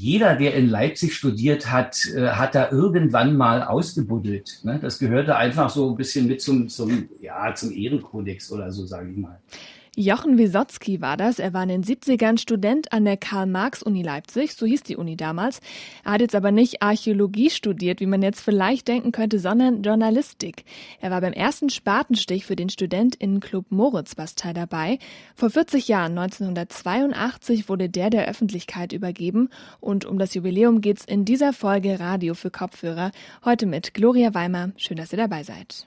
jeder, der in Leipzig studiert hat, äh, hat da irgendwann mal ausgebuddelt. Ne? Das gehörte einfach so ein bisschen mit zum, zum, ja, zum Ehrenkodex oder so, sage ich mal. Jochen Wisotzki war das. Er war in den 70ern Student an der Karl-Marx-Uni Leipzig, so hieß die Uni damals. Er hat jetzt aber nicht Archäologie studiert, wie man jetzt vielleicht denken könnte, sondern Journalistik. Er war beim ersten Spatenstich für den Studentinnеnclub Moritzbastei dabei. Vor 40 Jahren, 1982, wurde der der Öffentlichkeit übergeben. Und um das Jubiläum geht's in dieser Folge Radio für Kopfhörer. Heute mit Gloria Weimer. Schön, dass ihr dabei seid.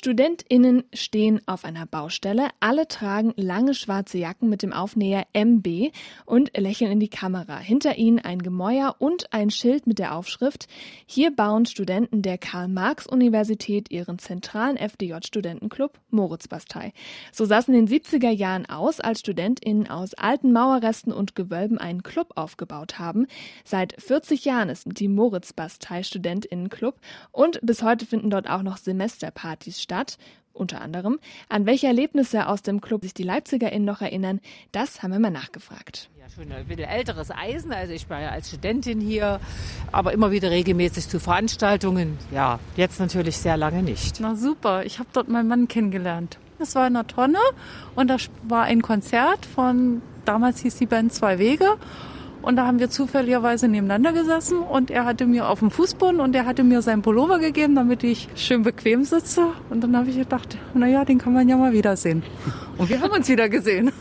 StudentInnen stehen auf einer Baustelle. Alle tragen lange schwarze Jacken mit dem Aufnäher MB und lächeln in die Kamera. Hinter ihnen ein Gemäuer und ein Schild mit der Aufschrift Hier bauen Studenten der Karl-Marx-Universität ihren zentralen FDJ-Studentenclub Moritzbastei. So saßen in den 70er Jahren aus, als StudentInnen aus alten Mauerresten und Gewölben einen Club aufgebaut haben. Seit 40 Jahren ist die Moritzbastei StudentInnenclub und bis heute finden dort auch noch Semesterpartys statt. Stadt, unter anderem. An welche Erlebnisse aus dem Club sich die LeipzigerInnen noch erinnern, das haben wir mal nachgefragt. Ja, schon ein bisschen älteres Eisen. Also ich war ja als Studentin hier, aber immer wieder regelmäßig zu Veranstaltungen. Ja, jetzt natürlich sehr lange nicht. Na super, ich habe dort meinen Mann kennengelernt. Das war in der Tonne und da war ein Konzert von, damals hieß die Band Zwei Wege. Und da haben wir zufälligerweise nebeneinander gesessen und er hatte mir auf dem Fußboden und er hatte mir seinen Pullover gegeben, damit ich schön bequem sitze. Und dann habe ich gedacht, naja, den kann man ja mal wiedersehen. Und wir haben uns wieder gesehen.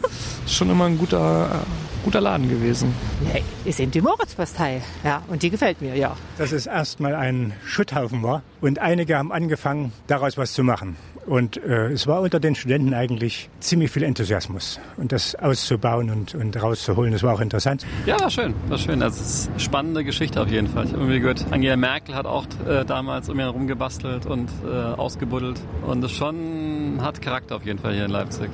Schon immer ein guter, guter Laden gewesen. Nee, wir sind die Moritzbastei. Ja, und die gefällt mir, ja. Dass es erstmal ein Schutthaufen war und einige haben angefangen, daraus was zu machen. Und äh, es war unter den Studenten eigentlich ziemlich viel Enthusiasmus. Und das auszubauen und, und rauszuholen, das war auch interessant. Ja, war schön. War schön. Das ist eine spannende Geschichte auf jeden Fall. Ich habe irgendwie gehört, Angela Merkel hat auch äh, damals um ihn herumgebastelt und äh, ausgebuddelt. Und das schon hat Charakter auf jeden Fall hier in Leipzig.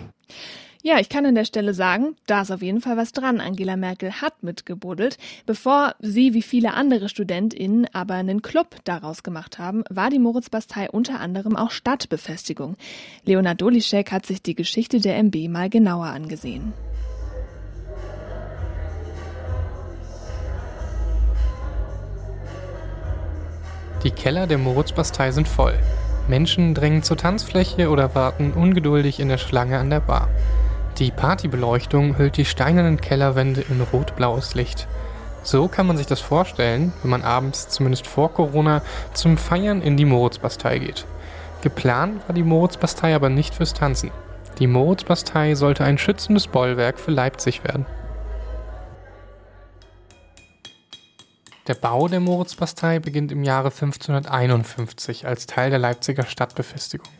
Ja, ich kann an der Stelle sagen, da ist auf jeden Fall was dran. Angela Merkel hat mitgebuddelt. Bevor sie wie viele andere StudentInnen aber einen Club daraus gemacht haben, war die Moritzbastei unter anderem auch Stadtbefestigung. Leonard Dolischek hat sich die Geschichte der MB mal genauer angesehen. Die Keller der Moritzbastei sind voll. Menschen drängen zur Tanzfläche oder warten ungeduldig in der Schlange an der Bar. Die Partybeleuchtung hüllt die steinernen Kellerwände in rot-blaues Licht. So kann man sich das vorstellen, wenn man abends, zumindest vor Corona, zum Feiern in die Moritzbastei geht. Geplant war die Moritzbastei aber nicht fürs Tanzen. Die Moritzbastei sollte ein schützendes Bollwerk für Leipzig werden. Der Bau der Moritzbastei beginnt im Jahre 1551 als Teil der Leipziger Stadtbefestigung.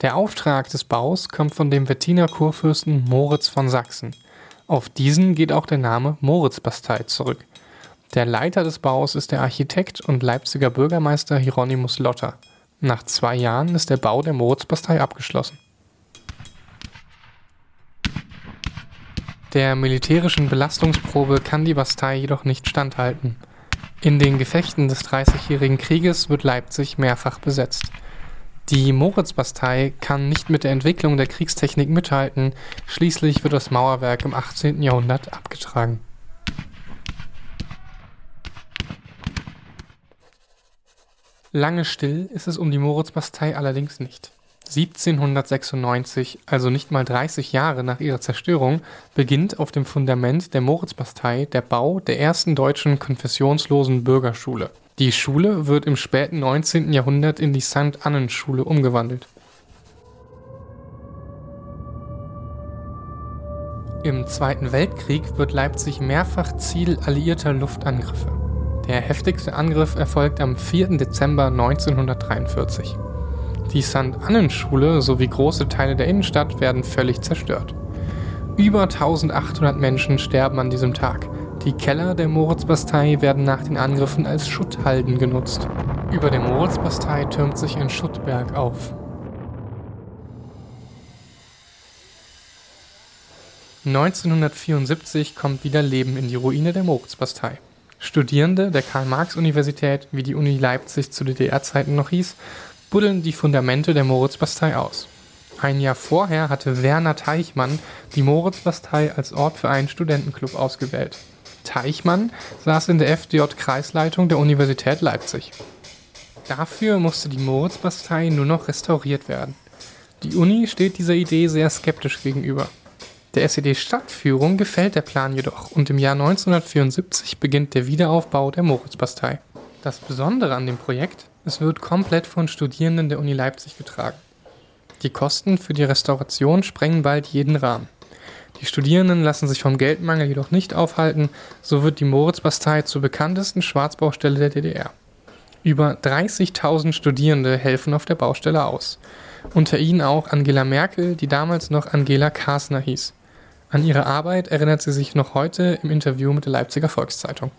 Der Auftrag des Baus kommt von dem Wettiner Kurfürsten Moritz von Sachsen. Auf diesen geht auch der Name Moritzbastei zurück. Der Leiter des Baus ist der Architekt und Leipziger Bürgermeister Hieronymus Lotter. Nach zwei Jahren ist der Bau der Moritzbastei abgeschlossen. Der militärischen Belastungsprobe kann die Bastei jedoch nicht standhalten. In den Gefechten des Dreißigjährigen Krieges wird Leipzig mehrfach besetzt. Die Moritzbastei kann nicht mit der Entwicklung der Kriegstechnik mithalten, schließlich wird das Mauerwerk im 18. Jahrhundert abgetragen. Lange still ist es um die Moritzbastei allerdings nicht. 1796, also nicht mal 30 Jahre nach ihrer Zerstörung, beginnt auf dem Fundament der Moritzbastei der Bau der ersten deutschen konfessionslosen Bürgerschule. Die Schule wird im späten 19. Jahrhundert in die St. Annen-Schule umgewandelt. Im Zweiten Weltkrieg wird Leipzig mehrfach Ziel alliierter Luftangriffe. Der heftigste Angriff erfolgt am 4. Dezember 1943. Die St. Annen-Schule sowie große Teile der Innenstadt werden völlig zerstört. Über 1800 Menschen sterben an diesem Tag. Die Keller der Moritzbastei werden nach den Angriffen als Schutthalden genutzt. Über der Moritzbastei türmt sich ein Schuttberg auf. 1974 kommt wieder Leben in die Ruine der Moritzbastei. Studierende der Karl-Marx-Universität, wie die Uni Leipzig zu DDR-Zeiten noch hieß, buddeln die Fundamente der Moritzbastei aus. Ein Jahr vorher hatte Werner Teichmann die Moritzbastei als Ort für einen Studentenclub ausgewählt. Teichmann saß in der FDJ-Kreisleitung der Universität Leipzig. Dafür musste die Moritzbastei nur noch restauriert werden. Die Uni steht dieser Idee sehr skeptisch gegenüber. Der SED-Stadtführung gefällt der Plan jedoch und im Jahr 1974 beginnt der Wiederaufbau der Moritzbastei. Das Besondere an dem Projekt, es wird komplett von Studierenden der Uni Leipzig getragen. Die Kosten für die Restauration sprengen bald jeden Rahmen. Die Studierenden lassen sich vom Geldmangel jedoch nicht aufhalten, so wird die Moritzbastei zur bekanntesten Schwarzbaustelle der DDR. Über 30.000 Studierende helfen auf der Baustelle aus. Unter ihnen auch Angela Merkel, die damals noch Angela Kasner hieß. An ihre Arbeit erinnert sie sich noch heute im Interview mit der Leipziger Volkszeitung.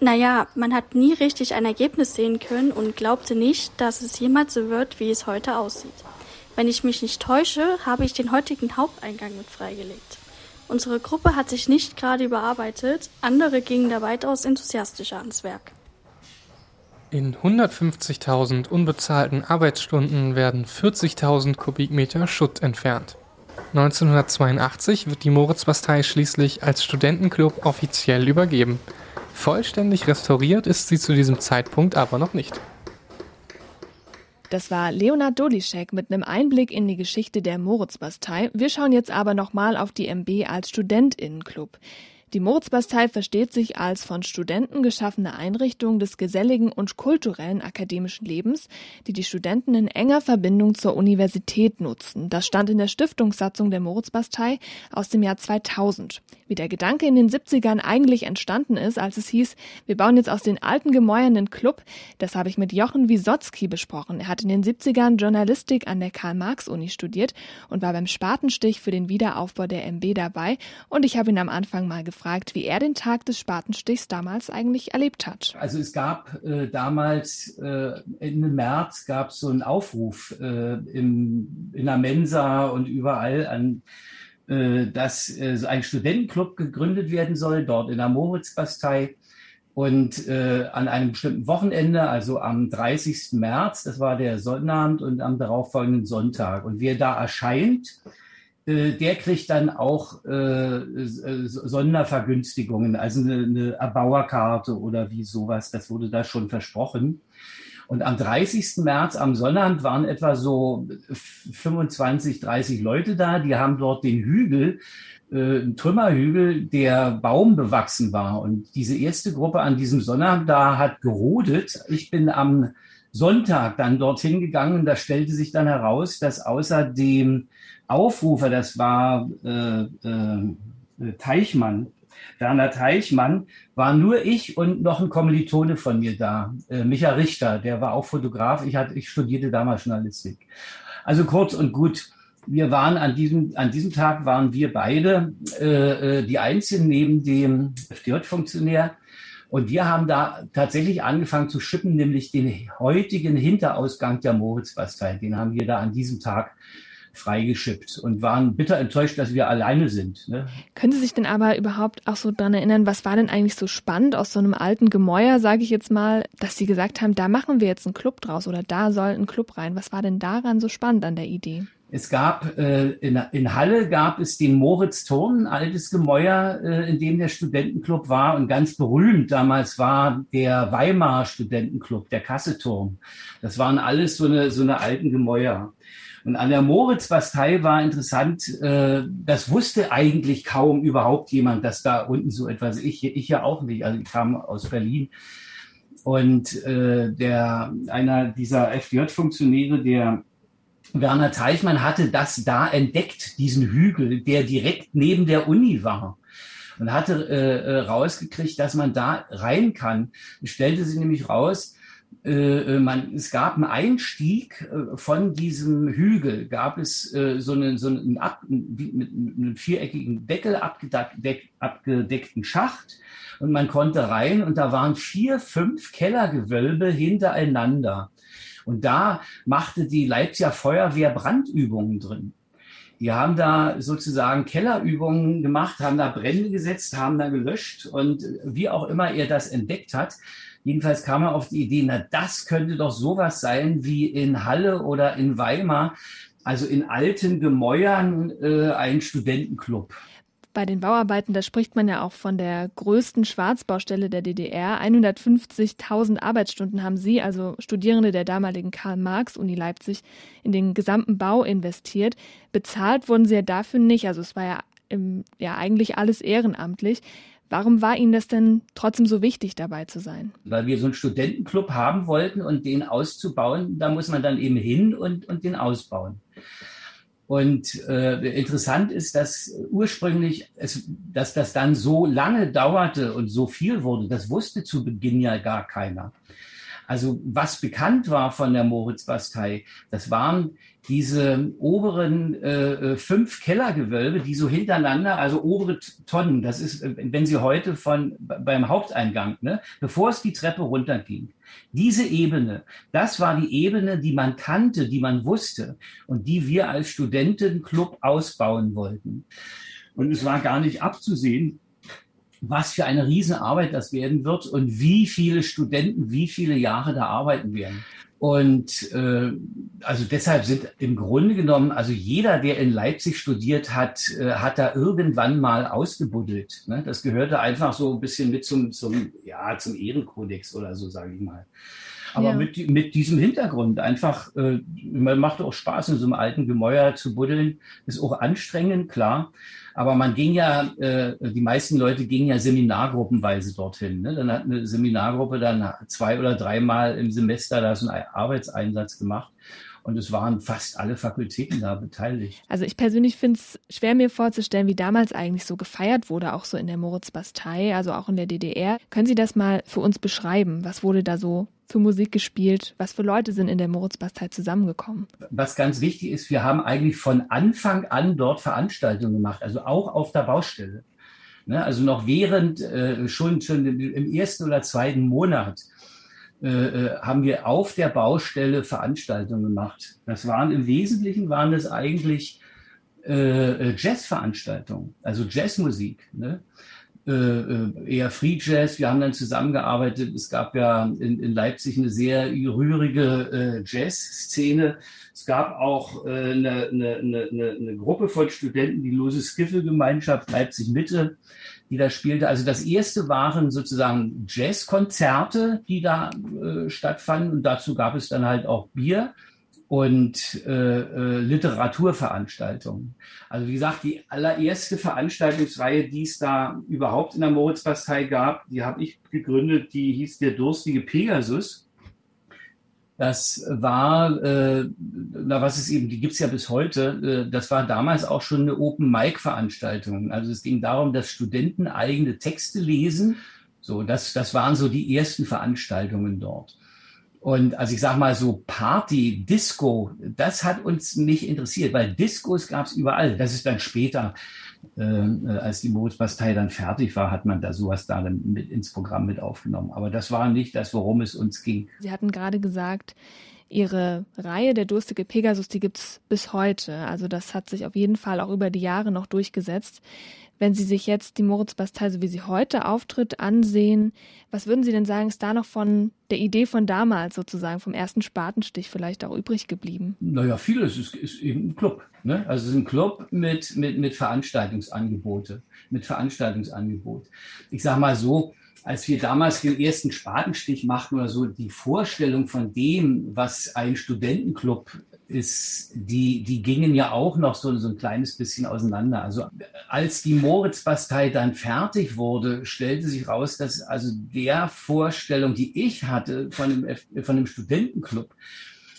Naja, man hat nie richtig ein Ergebnis sehen können und glaubte nicht, dass es jemals so wird, wie es heute aussieht. Wenn ich mich nicht täusche, habe ich den heutigen Haupteingang mit freigelegt. Unsere Gruppe hat sich nicht gerade überarbeitet, andere gingen da weitaus enthusiastischer ans Werk. In 150.000 unbezahlten Arbeitsstunden werden 40.000 Kubikmeter Schutt entfernt. 1982 wird die Moritzbastei schließlich als Studentenclub offiziell übergeben. Vollständig restauriert ist sie zu diesem Zeitpunkt aber noch nicht. Das war Leonard Dolischek mit einem Einblick in die Geschichte der Moritzbastei. Wir schauen jetzt aber nochmal auf die MB als Studentinnenclub. Die Moritzbastei versteht sich als von Studenten geschaffene Einrichtung des geselligen und kulturellen akademischen Lebens, die die Studenten in enger Verbindung zur Universität nutzen. Das stand in der Stiftungssatzung der Moritzbastei aus dem Jahr 2000. Wie der Gedanke in den 70ern eigentlich entstanden ist, als es hieß, wir bauen jetzt aus den alten Gemäuern einen Club, das habe ich mit Jochen Wisotzki besprochen. Er hat in den 70ern Journalistik an der Karl-Marx-Uni studiert und war beim Spatenstich für den Wiederaufbau der MB dabei und ich habe ihn am Anfang mal gefragt, gefragt, wie er den Tag des Spatenstichs damals eigentlich erlebt hat. Also es gab äh, damals äh, Ende März gab es so einen Aufruf äh, im, in der Mensa und überall an äh, dass äh, ein Studentenclub gegründet werden soll, dort in der Moritzbastei. Und äh, an einem bestimmten Wochenende, also am 30. März, das war der Sonnabend und am darauffolgenden Sonntag. Und wer da erscheint, der kriegt dann auch äh, Sondervergünstigungen, also eine, Erbauerkarte oder wie sowas. Das wurde da schon versprochen. Und am 30. März am Sonnabend waren etwa so 25, 30 Leute da. Die haben dort den Hügel, äh, einen Trümmerhügel, der baumbewachsen war. Und diese erste Gruppe an diesem Sonnabend da hat gerodet. Ich bin am Sonntag dann dorthin gegangen. Da stellte sich dann heraus, dass außer dem Aufrufer, das war äh, äh, Teichmann, Werner Teichmann, war nur ich und noch ein Kommilitone von mir da, äh, Micha Richter, der war auch Fotograf. Ich, hatte, ich studierte damals Journalistik. Also kurz und gut, wir waren an diesem, an diesem Tag waren wir beide äh, äh die Einzigen neben dem FDJ-Funktionär. Und wir haben da tatsächlich angefangen zu schippen, nämlich den heutigen Hinterausgang der Moritzbastei. Den haben wir da an diesem Tag freigeschippt und waren bitter enttäuscht, dass wir alleine sind. Ne? Können Sie sich denn aber überhaupt auch so dran erinnern, was war denn eigentlich so spannend aus so einem alten Gemäuer, sage ich jetzt mal, dass Sie gesagt haben, da machen wir jetzt einen Club draus oder da soll ein Club rein. Was war denn daran so spannend an der Idee? Es gab äh, in, in Halle gab es den Moritz-Turm, ein altes Gemäuer, äh, in dem der Studentenclub war und ganz berühmt damals war der Weimar Studentenclub, der Kasseturm. Das waren alles so eine so eine alten Gemäuer. Und an der Moritzbastei war interessant, äh, das wusste eigentlich kaum überhaupt jemand, dass da unten so etwas, ich, ich ja auch nicht, also ich kam aus Berlin. Und äh, der, einer dieser FDJ-Funktionäre, der Werner Teichmann hatte das da entdeckt, diesen Hügel, der direkt neben der Uni war. Und hatte äh, äh rausgekriegt, dass man da rein kann. Es stellte sich nämlich raus, äh, äh, man, es gab einen Einstieg äh, von diesem Hügel, gab es äh, so einen, so einen ab, mit, mit einem viereckigen Deckel abgedeck, abgedeckten Schacht und man konnte rein und da waren vier, fünf Kellergewölbe hintereinander. Und da machte die Leipziger Feuerwehr Brandübungen drin. Die haben da sozusagen Kellerübungen gemacht, haben da Brände gesetzt, haben da gelöscht und wie auch immer er das entdeckt hat, Jedenfalls kam er auf die Idee, na, das könnte doch sowas sein wie in Halle oder in Weimar, also in alten Gemäuern äh, ein Studentenclub. Bei den Bauarbeiten, da spricht man ja auch von der größten Schwarzbaustelle der DDR. 150.000 Arbeitsstunden haben Sie, also Studierende der damaligen Karl-Marx-Uni Leipzig, in den gesamten Bau investiert. Bezahlt wurden Sie ja dafür nicht. Also es war ja, im, ja eigentlich alles ehrenamtlich. Warum war Ihnen das denn trotzdem so wichtig, dabei zu sein? Weil wir so einen Studentenclub haben wollten und den auszubauen, da muss man dann eben hin und, und den ausbauen. Und äh, interessant ist, dass ursprünglich, es, dass das dann so lange dauerte und so viel wurde, das wusste zu Beginn ja gar keiner. Also was bekannt war von der Moritz-Bastei, das waren diese oberen äh, äh, fünf Kellergewölbe, die so hintereinander, also obere Tonnen, das ist, äh, wenn Sie heute von beim Haupteingang, ne, bevor es die Treppe runterging, diese Ebene, das war die Ebene, die man kannte, die man wusste und die wir als Studentenclub ausbauen wollten. Und es war gar nicht abzusehen, was für eine Riesenarbeit das werden wird und wie viele Studenten wie viele Jahre da arbeiten werden. Und äh, also deshalb sind im Grunde genommen, also jeder, der in Leipzig studiert hat, äh, hat da irgendwann mal ausgebuddelt. Ne? Das gehörte einfach so ein bisschen mit zum, zum, ja, zum Ehrenkodex oder so, sage ich mal. Aber ja. mit, mit diesem Hintergrund einfach, äh, man macht auch Spaß, in so einem alten Gemäuer zu buddeln, ist auch anstrengend, klar. Aber man ging ja, äh, die meisten Leute gingen ja seminargruppenweise dorthin. Ne? Dann hat eine Seminargruppe dann zwei oder dreimal im Semester da so einen Arbeitseinsatz gemacht. Und es waren fast alle Fakultäten da beteiligt. Also ich persönlich finde es schwer mir vorzustellen, wie damals eigentlich so gefeiert wurde, auch so in der Moritz-Bastei, also auch in der DDR. Können Sie das mal für uns beschreiben? Was wurde da so für Musik gespielt? Was für Leute sind in der Moritzbastei zusammengekommen? Was ganz wichtig ist, wir haben eigentlich von Anfang an dort Veranstaltungen gemacht, also auch auf der Baustelle. Ne, also noch während, äh, schon, schon im ersten oder zweiten Monat äh, äh, haben wir auf der Baustelle Veranstaltungen gemacht. Das waren im Wesentlichen waren es eigentlich äh, Jazzveranstaltungen, also Jazzmusik. Ne? Äh, äh, eher Free Jazz. Wir haben dann zusammengearbeitet. Es gab ja in, in Leipzig eine sehr rührige äh, Jazz-Szene. Es gab auch äh, eine, eine, eine, eine Gruppe von Studenten, die Lose Skiffle-Gemeinschaft Leipzig Mitte, die da spielte. Also das erste waren sozusagen Jazzkonzerte, die da äh, stattfanden. Und dazu gab es dann halt auch Bier und äh, äh, Literaturveranstaltungen. Also wie gesagt, die allererste Veranstaltungsreihe, die es da überhaupt in der Moritzbastei gab, die habe ich gegründet, die hieß der durstige Pegasus. Das war, äh, na was ist eben, die gibt's ja bis heute, äh, das war damals auch schon eine Open-Mic-Veranstaltung. Also es ging darum, dass Studenten eigene Texte lesen. So, das, das waren so die ersten Veranstaltungen dort. Und also ich sag mal so Party, Disco, das hat uns nicht interessiert, weil Discos gab es überall. Das ist dann später, äh, als die Moritzbastei dann fertig war, hat man da sowas da dann mit ins Programm mit aufgenommen. Aber das war nicht das, worum es uns ging. Sie hatten gerade gesagt, Ihre Reihe Der durstige Pegasus, die gibt's bis heute. Also das hat sich auf jeden Fall auch über die Jahre noch durchgesetzt. Wenn Sie sich jetzt die Moritz-Bastei, so wie sie heute auftritt, ansehen, was würden Sie denn sagen, ist da noch von der Idee von damals sozusagen, vom ersten Spatenstich vielleicht auch übrig geblieben? Naja, vieles ist, ist eben ein Club. Ne? Also es ist ein Club mit, mit, mit Veranstaltungsangebote, mit Veranstaltungsangebot. Ich sage mal so, als wir damals den ersten Spatenstich machten oder so, die Vorstellung von dem, was ein Studentenclub ist, die, die gingen ja auch noch so, so ein kleines bisschen auseinander. Also als die Moritz-Bastei dann fertig wurde, stellte sich raus, dass also der Vorstellung, die ich hatte von dem, von dem Studentenclub,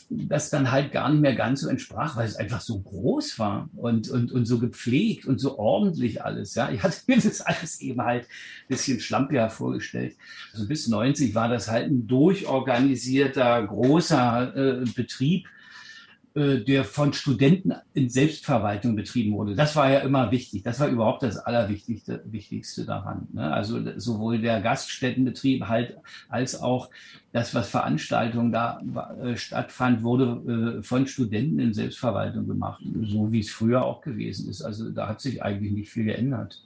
das dann halt gar nicht mehr ganz so entsprach, weil es einfach so groß war und, und, und so gepflegt und so ordentlich alles. Ja, ich hatte mir das alles eben halt ein bisschen schlampiger vorgestellt. Also bis 90 war das halt ein durchorganisierter, großer äh, Betrieb, der von Studenten in Selbstverwaltung betrieben wurde. Das war ja immer wichtig. Das war überhaupt das Allerwichtigste Wichtigste daran. Ne? Also sowohl der Gaststättenbetrieb halt als auch das, was Veranstaltungen da äh, stattfand, wurde äh, von Studenten in Selbstverwaltung gemacht. So wie es früher auch gewesen ist. Also da hat sich eigentlich nicht viel geändert.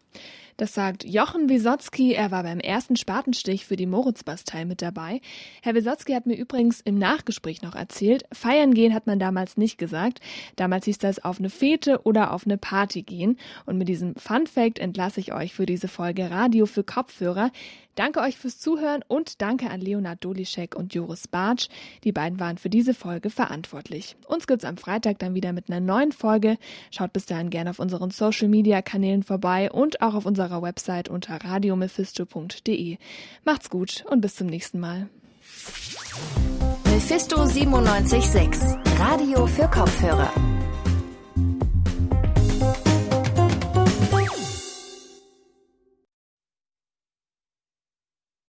Das sagt Jochen Wisotzki. Er war beim ersten Spatenstich für die Moritzbastei mit dabei. Herr Wisotzki hat mir übrigens im Nachgespräch noch erzählt, feiern gehen hat man damals nicht gesagt. Damals hieß das auf eine Fete oder auf eine Party gehen. Und mit diesem Fun Fact entlasse ich euch für diese Folge Radio für Kopfhörer. Danke euch fürs Zuhören und danke an Leonard Dolischek und Joris Bartsch. Die beiden waren für diese Folge verantwortlich. Uns gibt's am Freitag dann wieder mit einer neuen Folge. Schaut bis dahin gerne auf unseren Social Media Kanälen vorbei und auch auf unserer Website unter radiomephisto.de. Macht's gut und bis zum nächsten Mal. Mephisto 976, Radio für Kopfhörer.